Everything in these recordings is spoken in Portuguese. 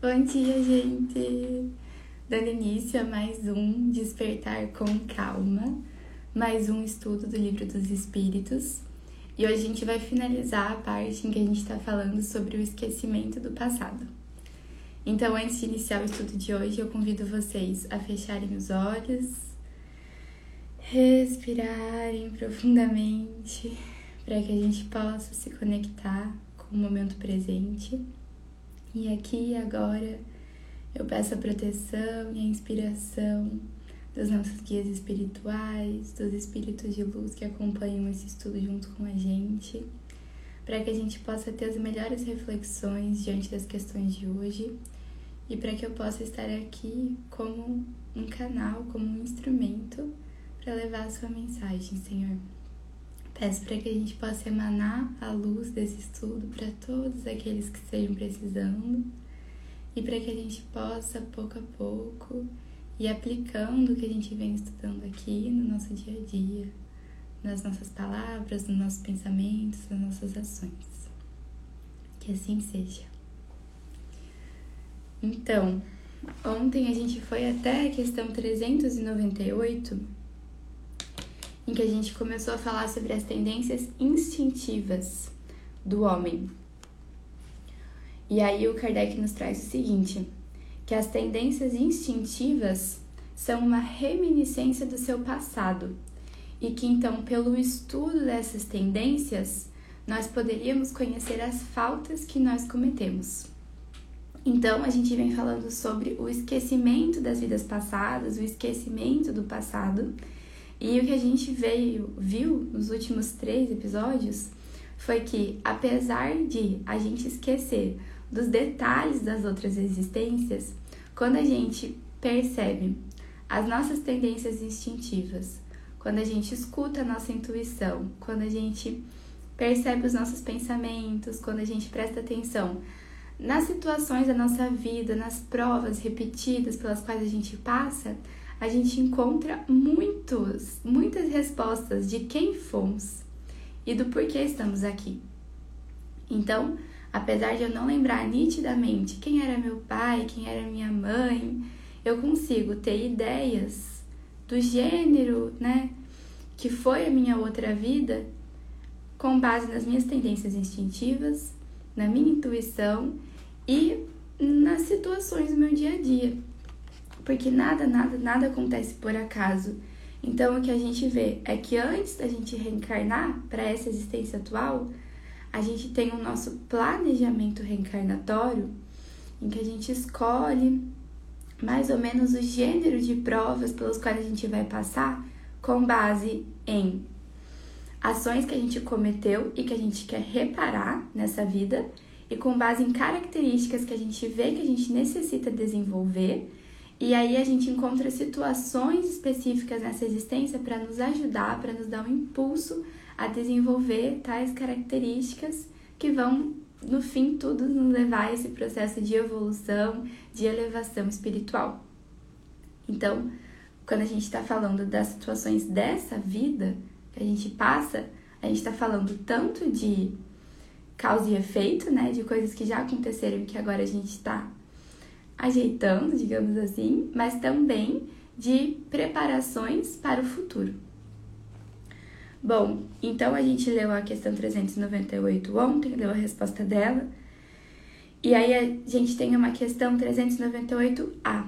Bom dia, gente! Dando início a mais um Despertar com Calma, mais um estudo do Livro dos Espíritos. E hoje a gente vai finalizar a parte em que a gente está falando sobre o esquecimento do passado. Então, antes de iniciar o estudo de hoje, eu convido vocês a fecharem os olhos, respirarem profundamente, para que a gente possa se conectar com o momento presente. E aqui e agora eu peço a proteção e a inspiração dos nossos guias espirituais, dos espíritos de luz que acompanham esse estudo junto com a gente, para que a gente possa ter as melhores reflexões diante das questões de hoje e para que eu possa estar aqui como um canal, como um instrumento para levar a sua mensagem, Senhor. Peço para que a gente possa emanar a luz desse estudo para todos aqueles que estejam precisando e para que a gente possa, pouco a pouco, ir aplicando o que a gente vem estudando aqui no nosso dia a dia, nas nossas palavras, nos nossos pensamentos, nas nossas ações. Que assim seja. Então, ontem a gente foi até a questão 398 em que a gente começou a falar sobre as tendências instintivas do homem. E aí o Kardec nos traz o seguinte, que as tendências instintivas são uma reminiscência do seu passado e que então pelo estudo dessas tendências nós poderíamos conhecer as faltas que nós cometemos. Então a gente vem falando sobre o esquecimento das vidas passadas, o esquecimento do passado e o que a gente veio, viu nos últimos três episódios foi que, apesar de a gente esquecer dos detalhes das outras existências, quando a gente percebe as nossas tendências instintivas, quando a gente escuta a nossa intuição, quando a gente percebe os nossos pensamentos, quando a gente presta atenção nas situações da nossa vida, nas provas repetidas pelas quais a gente passa, a gente encontra muitos, muitas respostas de quem fomos e do porquê estamos aqui. Então, apesar de eu não lembrar nitidamente quem era meu pai, quem era minha mãe, eu consigo ter ideias do gênero, né, que foi a minha outra vida, com base nas minhas tendências instintivas, na minha intuição e nas situações do meu dia a dia porque nada, nada, nada acontece por acaso. Então, o que a gente vê é que antes da gente reencarnar para essa existência atual, a gente tem o nosso planejamento reencarnatório, em que a gente escolhe mais ou menos o gênero de provas pelos quais a gente vai passar com base em ações que a gente cometeu e que a gente quer reparar nessa vida e com base em características que a gente vê que a gente necessita desenvolver e aí a gente encontra situações específicas nessa existência para nos ajudar, para nos dar um impulso a desenvolver tais características que vão, no fim, tudo nos levar a esse processo de evolução, de elevação espiritual. Então, quando a gente está falando das situações dessa vida que a gente passa, a gente está falando tanto de causa e efeito, né, de coisas que já aconteceram e que agora a gente está ajeitando, digamos assim, mas também de preparações para o futuro. Bom, então a gente leu a questão 398 ontem, leu a resposta dela, e aí a gente tem uma questão 398A.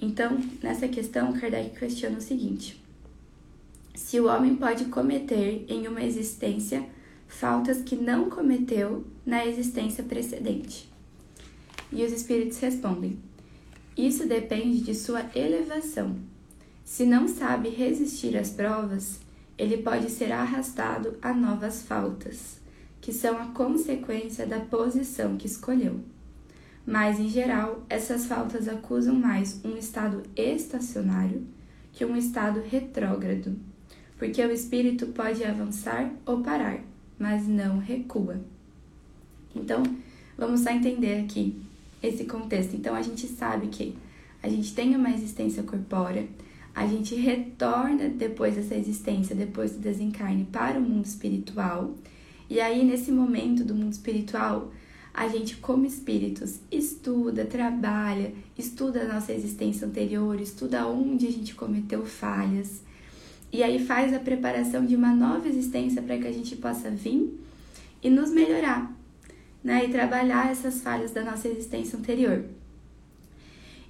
Então, nessa questão, Kardec questiona o seguinte: se o homem pode cometer em uma existência faltas que não cometeu na existência precedente. E os espíritos respondem: Isso depende de sua elevação. Se não sabe resistir às provas, ele pode ser arrastado a novas faltas, que são a consequência da posição que escolheu. Mas, em geral, essas faltas acusam mais um estado estacionário que um estado retrógrado, porque o espírito pode avançar ou parar, mas não recua. Então, vamos só entender aqui esse contexto. Então a gente sabe que a gente tem uma existência corpórea, a gente retorna depois dessa existência, depois do desencarne, para o mundo espiritual. E aí, nesse momento do mundo espiritual, a gente, como espíritos, estuda, trabalha, estuda a nossa existência anterior, estuda onde a gente cometeu falhas, e aí faz a preparação de uma nova existência para que a gente possa vir e nos melhorar, né? E trabalhar essas falhas da nossa existência anterior.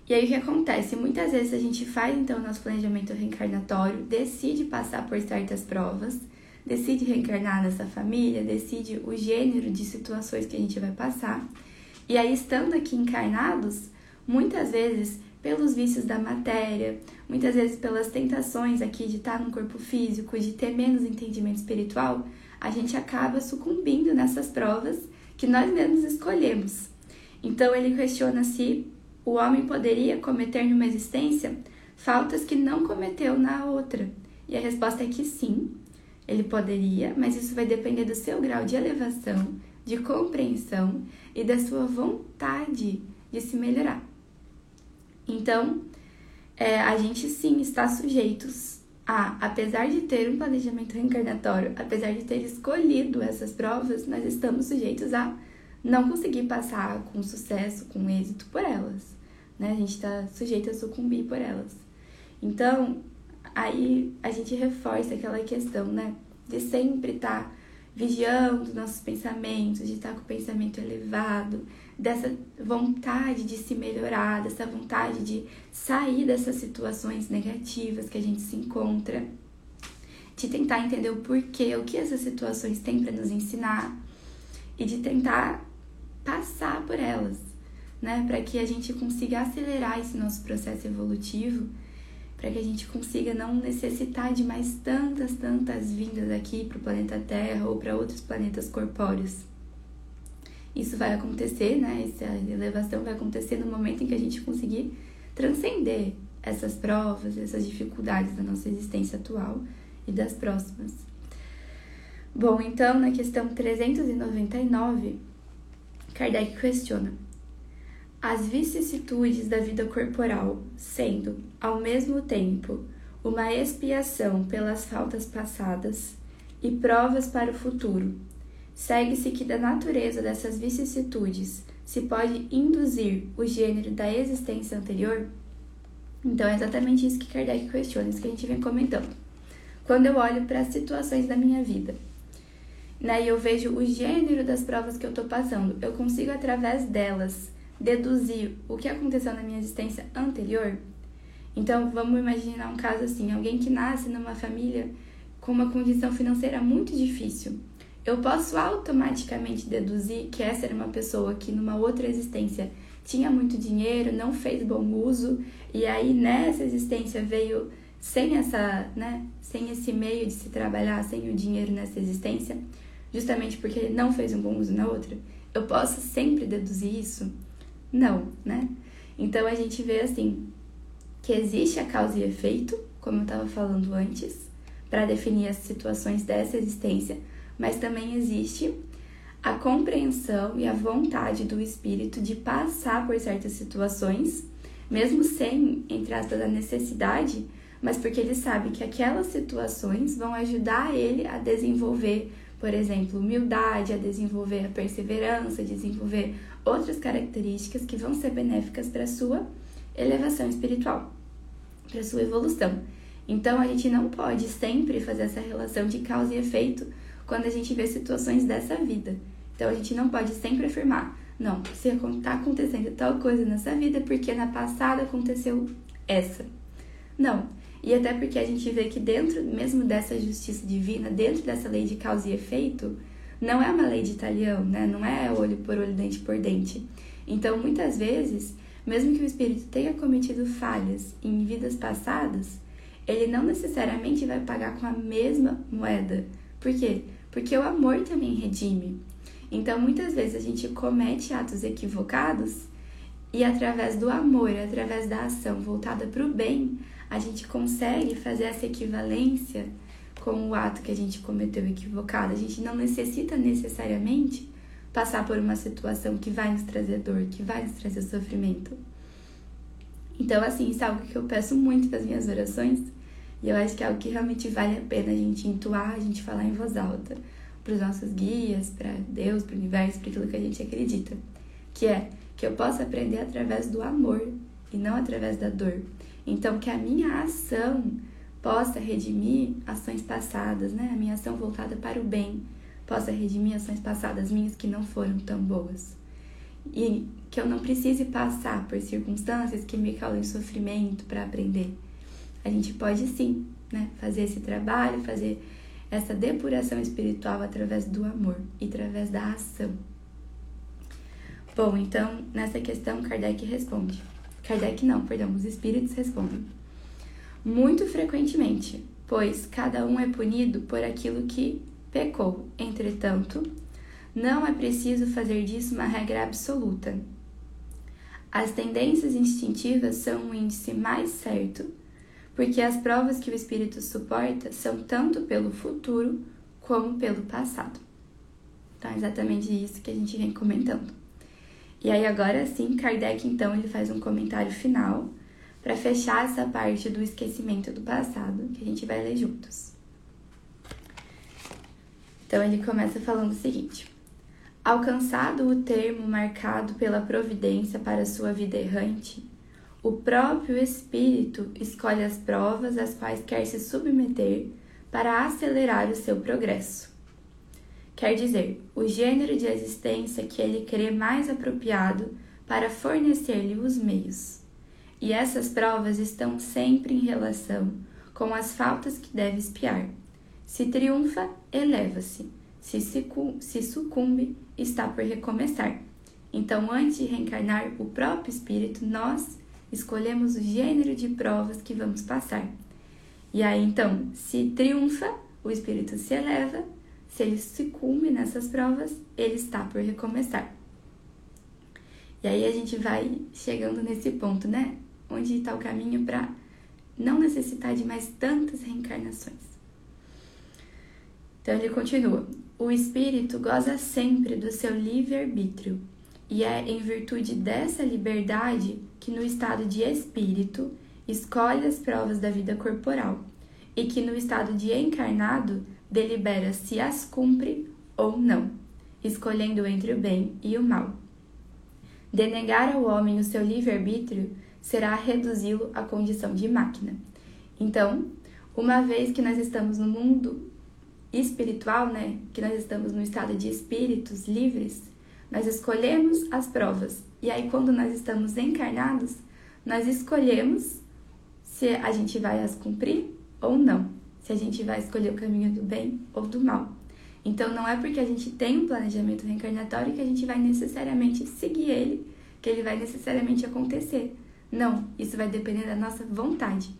E aí o que acontece? Muitas vezes a gente faz então o nosso planejamento reencarnatório, decide passar por certas provas, decide reencarnar nessa família, decide o gênero de situações que a gente vai passar. E aí estando aqui encarnados, muitas vezes pelos vícios da matéria, muitas vezes pelas tentações aqui de estar no corpo físico, de ter menos entendimento espiritual, a gente acaba sucumbindo nessas provas que nós mesmos escolhemos. Então ele questiona se o homem poderia cometer numa existência faltas que não cometeu na outra. E a resposta é que sim, ele poderia, mas isso vai depender do seu grau de elevação, de compreensão e da sua vontade de se melhorar. Então, é, a gente sim está sujeitos a, apesar de ter um planejamento reencarnatório, apesar de ter escolhido essas provas, nós estamos sujeitos a não conseguir passar com sucesso, com êxito por elas. Né? A gente está sujeito a sucumbir por elas. Então, aí a gente reforça aquela questão, né? De sempre estar tá vigiando nossos pensamentos, de estar tá com o pensamento elevado, dessa vontade de se melhorar, dessa vontade de sair dessas situações negativas que a gente se encontra, de tentar entender o porquê, o que essas situações têm para nos ensinar e de tentar passar por elas, né, para que a gente consiga acelerar esse nosso processo evolutivo, para que a gente consiga não necessitar de mais tantas, tantas vindas aqui para o planeta Terra ou para outros planetas corpóreos. Isso vai acontecer, né? Essa elevação vai acontecer no momento em que a gente conseguir transcender essas provas, essas dificuldades da nossa existência atual e das próximas. Bom, então na questão 399, Kardec questiona: as vicissitudes da vida corporal, sendo, ao mesmo tempo, uma expiação pelas faltas passadas e provas para o futuro, segue-se que da natureza dessas vicissitudes se pode induzir o gênero da existência anterior? Então é exatamente isso que Kardec questiona, isso que a gente vem comentando. Quando eu olho para as situações da minha vida, né, e eu vejo o gênero das provas que eu estou passando, eu consigo através delas deduzir o que aconteceu na minha existência anterior? Então vamos imaginar um caso assim, alguém que nasce numa família com uma condição financeira muito difícil eu posso automaticamente deduzir que essa era uma pessoa que numa outra existência tinha muito dinheiro, não fez bom uso e aí nessa existência veio sem essa, né, sem esse meio de se trabalhar, sem o dinheiro nessa existência, justamente porque ele não fez um bom uso na outra. Eu posso sempre deduzir isso? Não, né? Então a gente vê assim que existe a causa e efeito, como eu estava falando antes, para definir as situações dessa existência mas também existe a compreensão e a vontade do espírito de passar por certas situações, mesmo sem, entre aspas, a necessidade, mas porque ele sabe que aquelas situações vão ajudar ele a desenvolver, por exemplo, humildade, a desenvolver a perseverança, a desenvolver outras características que vão ser benéficas para a sua elevação espiritual, para a sua evolução. Então a gente não pode sempre fazer essa relação de causa e efeito quando a gente vê situações dessa vida. Então a gente não pode sempre afirmar, não, se está acontecendo tal coisa nessa vida, é porque na passada aconteceu essa. Não. E até porque a gente vê que dentro mesmo dessa justiça divina, dentro dessa lei de causa e efeito, não é uma lei de italião, né? Não é olho por olho, dente por dente. Então, muitas vezes, mesmo que o espírito tenha cometido falhas em vidas passadas, ele não necessariamente vai pagar com a mesma moeda. Por quê? Porque o amor também redime. Então, muitas vezes a gente comete atos equivocados e através do amor, através da ação voltada para o bem, a gente consegue fazer essa equivalência com o ato que a gente cometeu equivocado. A gente não necessita necessariamente passar por uma situação que vai nos trazer dor, que vai nos trazer sofrimento. Então, assim, isso é algo que eu peço muito nas minhas orações, e eu acho que é algo que realmente vale a pena a gente entoar, a gente falar em voz alta. para os nossos guias, para Deus, para o universo, para aquilo que a gente acredita, que é que eu possa aprender através do amor e não através da dor. Então, que a minha ação possa redimir ações passadas, né? A minha ação voltada para o bem possa redimir ações passadas minhas que não foram tão boas. E que eu não precise passar por circunstâncias que me causem sofrimento para aprender. A gente pode sim, né, fazer esse trabalho, fazer essa depuração espiritual através do amor e através da ação. Bom, então, nessa questão, Kardec responde. Kardec não, perdão, os espíritos respondem. Muito frequentemente, pois cada um é punido por aquilo que pecou. Entretanto, não é preciso fazer disso uma regra absoluta. As tendências instintivas são um índice mais certo, porque as provas que o espírito suporta são tanto pelo futuro como pelo passado. Então, é exatamente isso que a gente vem comentando. E aí, agora sim, Kardec então ele faz um comentário final para fechar essa parte do esquecimento do passado que a gente vai ler juntos. Então ele começa falando o seguinte: Alcançado o termo marcado pela providência para sua vida errante, o próprio espírito escolhe as provas às quais quer se submeter para acelerar o seu progresso. Quer dizer, o gênero de existência que ele crê mais apropriado para fornecer-lhe os meios. E essas provas estão sempre em relação com as faltas que deve espiar se triunfa, eleva-se. Se, se sucumbe, está por recomeçar. Então, antes de reencarnar o próprio espírito, nós escolhemos o gênero de provas que vamos passar. E aí, então, se triunfa, o espírito se eleva. Se ele sucumbe nessas provas, ele está por recomeçar. E aí a gente vai chegando nesse ponto, né? Onde está o caminho para não necessitar de mais tantas reencarnações. Então ele continua: o espírito goza sempre do seu livre-arbítrio, e é em virtude dessa liberdade que, no estado de espírito, escolhe as provas da vida corporal, e que, no estado de encarnado, delibera se as cumpre ou não, escolhendo entre o bem e o mal. Denegar ao homem o seu livre-arbítrio será reduzi-lo à condição de máquina. Então, uma vez que nós estamos no mundo espiritual, né, que nós estamos no estado de espíritos livres, nós escolhemos as provas. E aí, quando nós estamos encarnados, nós escolhemos se a gente vai as cumprir ou não, se a gente vai escolher o caminho do bem ou do mal. Então, não é porque a gente tem um planejamento reencarnatório que a gente vai necessariamente seguir ele, que ele vai necessariamente acontecer. Não, isso vai depender da nossa vontade.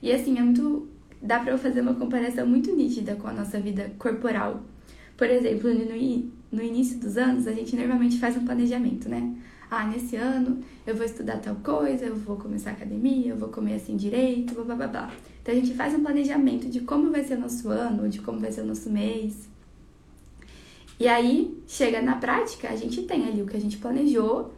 E assim, é muito dá para eu fazer uma comparação muito nítida com a nossa vida corporal. Por exemplo, no, no início dos anos, a gente normalmente faz um planejamento, né? Ah, nesse ano eu vou estudar tal coisa, eu vou começar academia, eu vou comer assim direito, blá blá blá. Então a gente faz um planejamento de como vai ser o nosso ano, de como vai ser o nosso mês. E aí, chega na prática, a gente tem ali o que a gente planejou,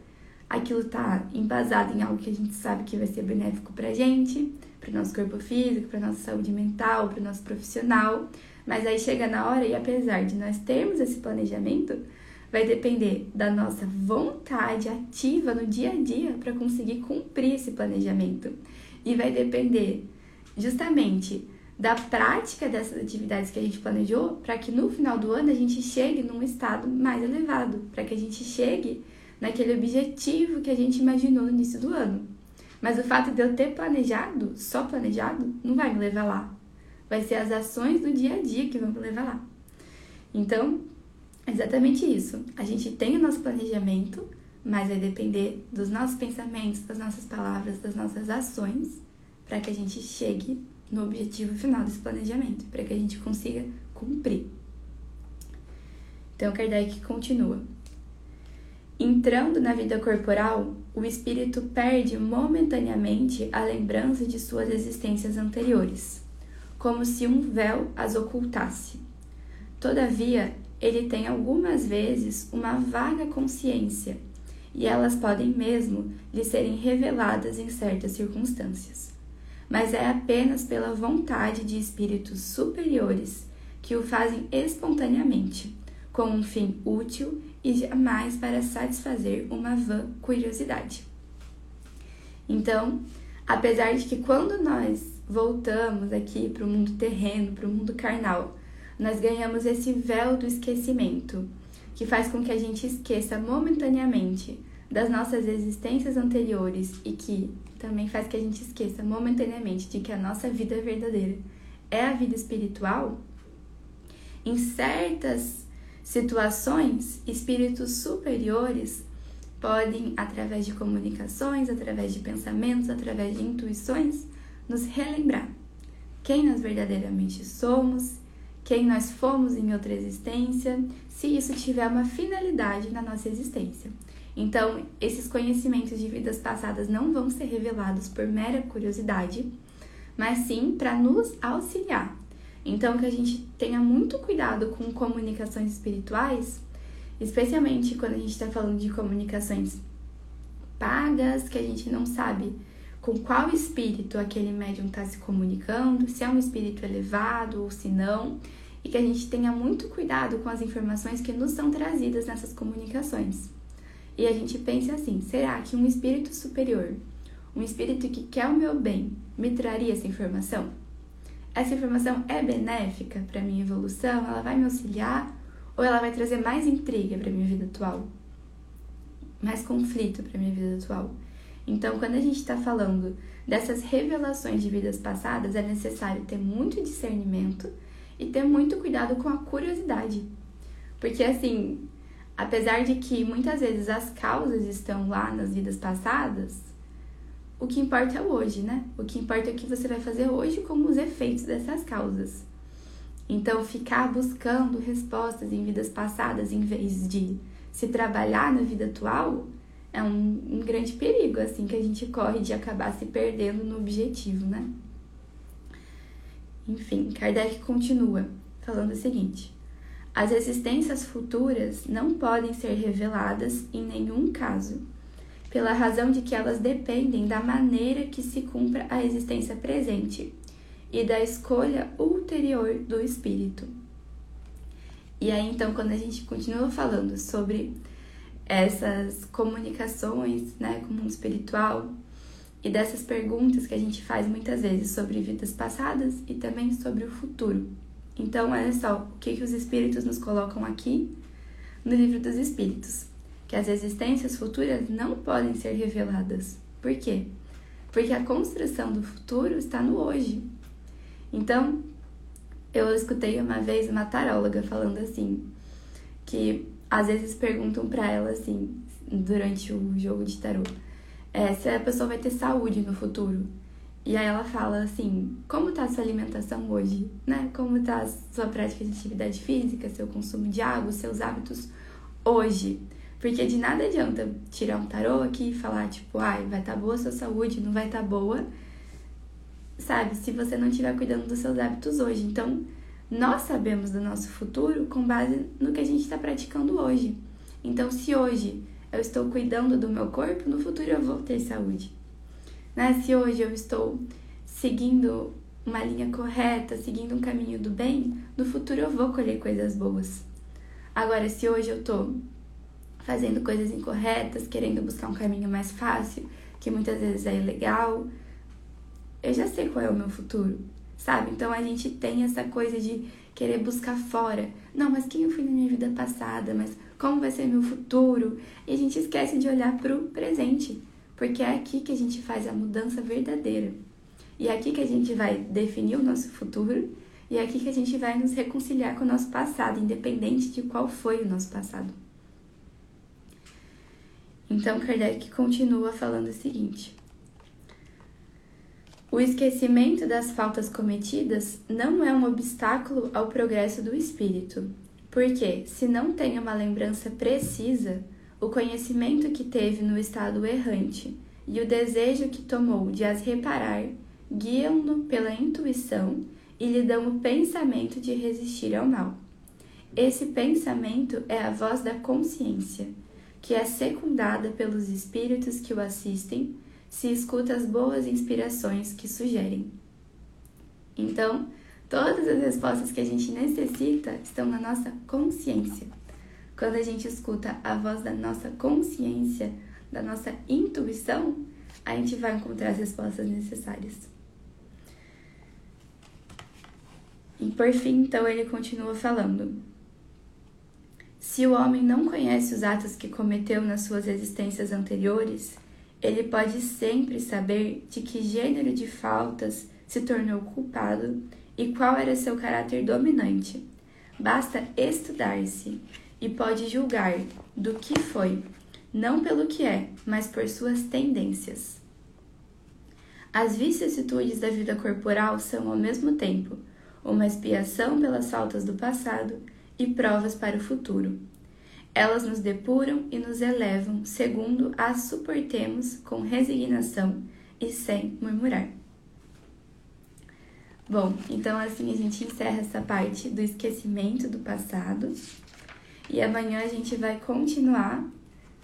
aquilo tá embasado em algo que a gente sabe que vai ser benéfico pra gente para o nosso corpo físico, para nossa saúde mental, para o nosso profissional. Mas aí chega na hora e apesar de nós termos esse planejamento, vai depender da nossa vontade ativa no dia a dia para conseguir cumprir esse planejamento. E vai depender justamente da prática dessas atividades que a gente planejou para que no final do ano a gente chegue num estado mais elevado, para que a gente chegue naquele objetivo que a gente imaginou no início do ano. Mas o fato de eu ter planejado, só planejado, não vai me levar lá. Vai ser as ações do dia a dia que vão levar lá. Então, é exatamente isso. A gente tem o nosso planejamento, mas vai depender dos nossos pensamentos, das nossas palavras, das nossas ações, para que a gente chegue no objetivo final desse planejamento, para que a gente consiga cumprir. Então, Kardec continua. Entrando na vida corporal, o espírito perde momentaneamente a lembrança de suas existências anteriores, como se um véu as ocultasse. Todavia, ele tem algumas vezes uma vaga consciência, e elas podem mesmo lhe serem reveladas em certas circunstâncias. Mas é apenas pela vontade de espíritos superiores que o fazem espontaneamente, com um fim útil e jamais para satisfazer uma vã curiosidade. Então, apesar de que quando nós voltamos aqui para o mundo terreno, para o mundo carnal, nós ganhamos esse véu do esquecimento, que faz com que a gente esqueça momentaneamente das nossas existências anteriores e que também faz que a gente esqueça momentaneamente de que a nossa vida verdadeira é a vida espiritual. Em certas situações, espíritos superiores podem, através de comunicações, através de pensamentos, através de intuições, nos relembrar quem nós verdadeiramente somos, quem nós fomos em outra existência, se isso tiver uma finalidade na nossa existência. Então, esses conhecimentos de vidas passadas não vão ser revelados por mera curiosidade, mas sim para nos auxiliar. Então, que a gente tenha muito cuidado com comunicações espirituais, especialmente quando a gente está falando de comunicações pagas, que a gente não sabe com qual espírito aquele médium está se comunicando, se é um espírito elevado ou se não, e que a gente tenha muito cuidado com as informações que nos são trazidas nessas comunicações. E a gente pense assim: será que um espírito superior, um espírito que quer o meu bem, me traria essa informação? Essa informação é benéfica para minha evolução? Ela vai me auxiliar ou ela vai trazer mais intriga para minha vida atual? Mais conflito para minha vida atual? Então, quando a gente está falando dessas revelações de vidas passadas, é necessário ter muito discernimento e ter muito cuidado com a curiosidade. Porque, assim, apesar de que muitas vezes as causas estão lá nas vidas passadas, o que importa é o hoje, né? O que importa é o que você vai fazer hoje com os efeitos dessas causas. Então, ficar buscando respostas em vidas passadas em vez de se trabalhar na vida atual é um, um grande perigo, assim, que a gente corre de acabar se perdendo no objetivo, né? Enfim, Kardec continua falando o seguinte: as existências futuras não podem ser reveladas em nenhum caso, pela razão de que elas dependem da maneira que se cumpra a existência presente e da escolha ulterior do espírito. E aí, então, quando a gente continua falando sobre essas comunicações né, com o mundo espiritual e dessas perguntas que a gente faz muitas vezes sobre vidas passadas e também sobre o futuro. Então, olha só o que, que os espíritos nos colocam aqui no livro dos espíritos: que as existências futuras não podem ser reveladas. Por quê? Porque a construção do futuro está no hoje. Então, eu escutei uma vez uma taróloga falando assim, que às vezes perguntam para ela assim, durante o jogo de tarô, é, se a pessoa vai ter saúde no futuro. E aí ela fala assim, como tá a sua alimentação hoje, né? Como tá a sua prática de atividade física, seu consumo de água, seus hábitos hoje. Porque de nada adianta tirar um tarô aqui e falar, tipo, ai, vai estar tá boa a sua saúde, não vai estar tá boa, sabe? Se você não estiver cuidando dos seus hábitos hoje. Então, nós sabemos do nosso futuro com base no que a gente está praticando hoje. Então, se hoje eu estou cuidando do meu corpo, no futuro eu vou ter saúde. Né? Se hoje eu estou seguindo uma linha correta, seguindo um caminho do bem, no futuro eu vou colher coisas boas. Agora, se hoje eu estou fazendo coisas incorretas, querendo buscar um caminho mais fácil, que muitas vezes é ilegal, eu já sei qual é o meu futuro sabe? Então a gente tem essa coisa de querer buscar fora. Não, mas quem eu fui na minha vida passada? Mas como vai ser meu futuro? E a gente esquece de olhar para o presente, porque é aqui que a gente faz a mudança verdadeira. E é aqui que a gente vai definir o nosso futuro e é aqui que a gente vai nos reconciliar com o nosso passado, independente de qual foi o nosso passado. Então Kardec continua falando o seguinte: o esquecimento das faltas cometidas não é um obstáculo ao progresso do espírito, porque, se não tem uma lembrança precisa, o conhecimento que teve no estado errante e o desejo que tomou de as reparar guiam-no pela intuição e lhe dão o pensamento de resistir ao mal. Esse pensamento é a voz da consciência, que é secundada pelos espíritos que o assistem se escuta as boas inspirações que sugerem. Então, Todas as respostas que a gente necessita estão na nossa consciência. Quando a gente escuta a voz da nossa consciência, da nossa intuição, a gente vai encontrar as respostas necessárias. E por fim, então, ele continua falando. Se o homem não conhece os atos que cometeu nas suas existências anteriores, ele pode sempre saber de que gênero de faltas se tornou culpado e qual era seu caráter dominante. Basta estudar-se e pode julgar do que foi, não pelo que é, mas por suas tendências. As vicissitudes da vida corporal são, ao mesmo tempo, uma expiação pelas faltas do passado e provas para o futuro. Elas nos depuram e nos elevam, segundo as suportemos com resignação e sem murmurar. Bom, então assim a gente encerra essa parte do esquecimento do passado. E amanhã a gente vai continuar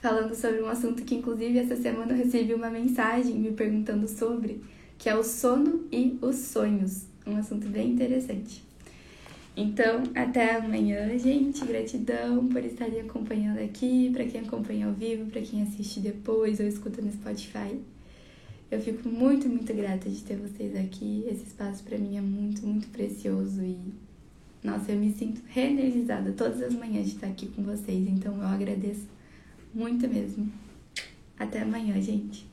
falando sobre um assunto que, inclusive, essa semana eu recebi uma mensagem me perguntando sobre, que é o sono e os sonhos. Um assunto bem interessante. Então, até amanhã, gente. Gratidão por estarem acompanhando aqui, para quem acompanha ao vivo, para quem assiste depois ou escuta no Spotify. Eu fico muito, muito grata de ter vocês aqui. Esse espaço para mim é muito, muito precioso e nossa, eu me sinto reenergizada todas as manhãs de estar aqui com vocês. Então eu agradeço muito mesmo. Até amanhã, gente.